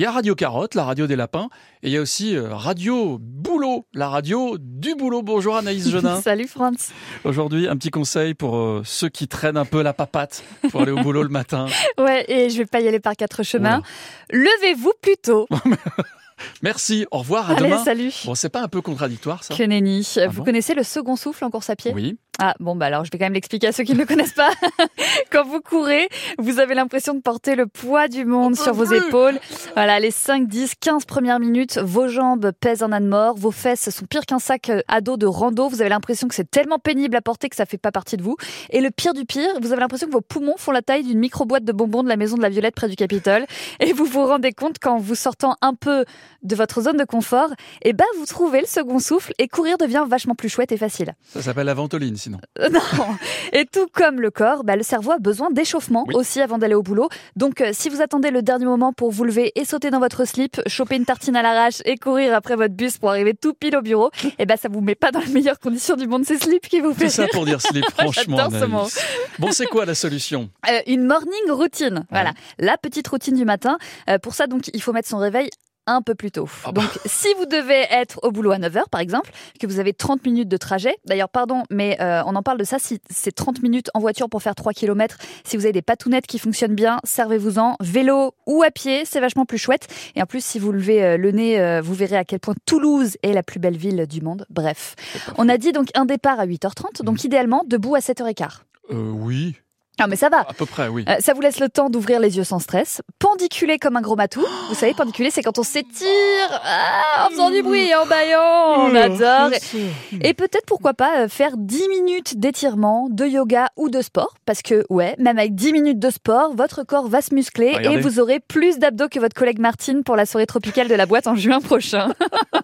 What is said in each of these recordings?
Il y a Radio Carotte, la radio des lapins, et il y a aussi euh, Radio Boulot, la radio du boulot. Bonjour Anaïs Genin. Salut Franz. Aujourd'hui, un petit conseil pour euh, ceux qui traînent un peu la papate pour aller au boulot le matin. Ouais, et je vais pas y aller par quatre chemins. Levez-vous plus tôt. Merci, au revoir, à Allez, demain. salut. Bon, c'est pas un peu contradictoire ça? Que nenni. Ah Vous bon? connaissez le second souffle en course à pied? Oui. Ah bon bah alors je vais quand même l'expliquer à ceux qui ne le connaissent pas. Quand vous courez, vous avez l'impression de porter le poids du monde On sur vos plus. épaules. Voilà, les 5, 10, 15 premières minutes, vos jambes pèsent un âne mort, vos fesses sont pires qu'un sac euh, à dos de rando, vous avez l'impression que c'est tellement pénible à porter que ça fait pas partie de vous. Et le pire du pire, vous avez l'impression que vos poumons font la taille d'une micro-boîte de bonbons de la maison de la Violette près du Capitole. Et vous vous rendez compte qu'en vous sortant un peu de votre zone de confort, et ben vous trouvez le second souffle et courir devient vachement plus chouette et facile. Ça s'appelle la ventoline sinon. Euh, Non. Et tout comme le corps, bah, le cerveau a besoin d'échauffement Oui. aussi avant d'aller au boulot. Donc euh, si vous attendez le dernier moment pour vous lever et sauter dans votre slip, choper une tartine à l'arrache et courir après votre bus pour arriver tout pile au bureau, et ben ça vous met pas dans les meilleures conditions du monde. C'est slip qui vous fait Tout ça pour dire slip, franchement. Ce. Bon, c'est quoi la solution? Euh, une morning routine. Voilà, la petite routine du matin. Euh, pour ça, donc, il faut mettre son réveil un peu plus tôt. Ah bah. Donc, si vous devez être au boulot à 9h, par exemple, que vous avez 30 minutes de trajet, d'ailleurs, pardon, mais euh, on en parle de ça, si c'est 30 minutes en voiture pour faire 3 km, si vous avez des patounettes qui fonctionnent bien, servez-vous-en. Vélo ou à pied, c'est vachement plus chouette. Et en plus, si vous levez euh, le nez, euh, vous verrez à quel point Toulouse est la plus belle ville du monde. Bref. On a dit donc un départ à 8h30, donc idéalement debout à 7h15. euh, Oui, Non, mais ça va. à peu près, oui. Euh, ça vous laisse le temps d'ouvrir les yeux sans stress. Pendiculé comme un gros matou. Vous savez, pendiculé, c'est quand on s'étire ah, en faisant du bruit, en baillant. On adore. Et peut-être, pourquoi pas, euh, faire 10 minutes d'étirement, de yoga ou de sport. Parce que, ouais, même avec 10 minutes de sport, votre corps va se muscler Regardez. et vous aurez plus d'abdos que votre collègue Martine pour la soirée tropicale de la boîte en juin prochain.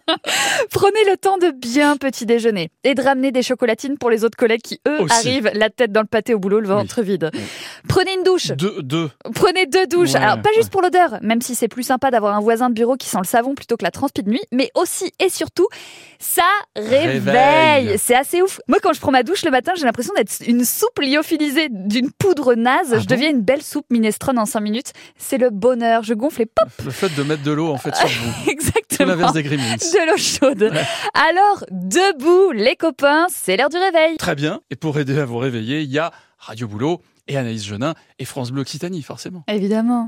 Prenez le temps de bien petit déjeuner et de ramener des chocolatines pour les autres collègues qui, eux, Aussi. arrivent la tête dans le pâté au boulot, le ventre vide. Oui. Prenez une douche. Deux, deux. Prenez deux douches. Ouais, Alors, pas juste ouais. pour l'odeur, même si c'est plus sympa d'avoir un voisin de bureau qui sent le savon plutôt que la transpi de nuit, mais aussi et surtout, ça réveille. Réveille. C'est assez ouf. Moi, quand je prends ma douche le matin, j'ai l'impression d'être une soupe lyophilisée d'une poudre naze. Ah je bon deviens une belle soupe minestrone en cinq minutes. C'est le bonheur. Je gonfle et pop, Le fait de mettre de l'eau en fait sur vous. Exactement. l'inverse des Gremlins. De l'eau chaude. Alors, debout, les copains, c'est l'heure du réveil. Très bien. Et pour aider à vous réveiller, il y a Radio Boulot et Anaïs Genin et France Bleu Occitanie, forcément. Évidemment.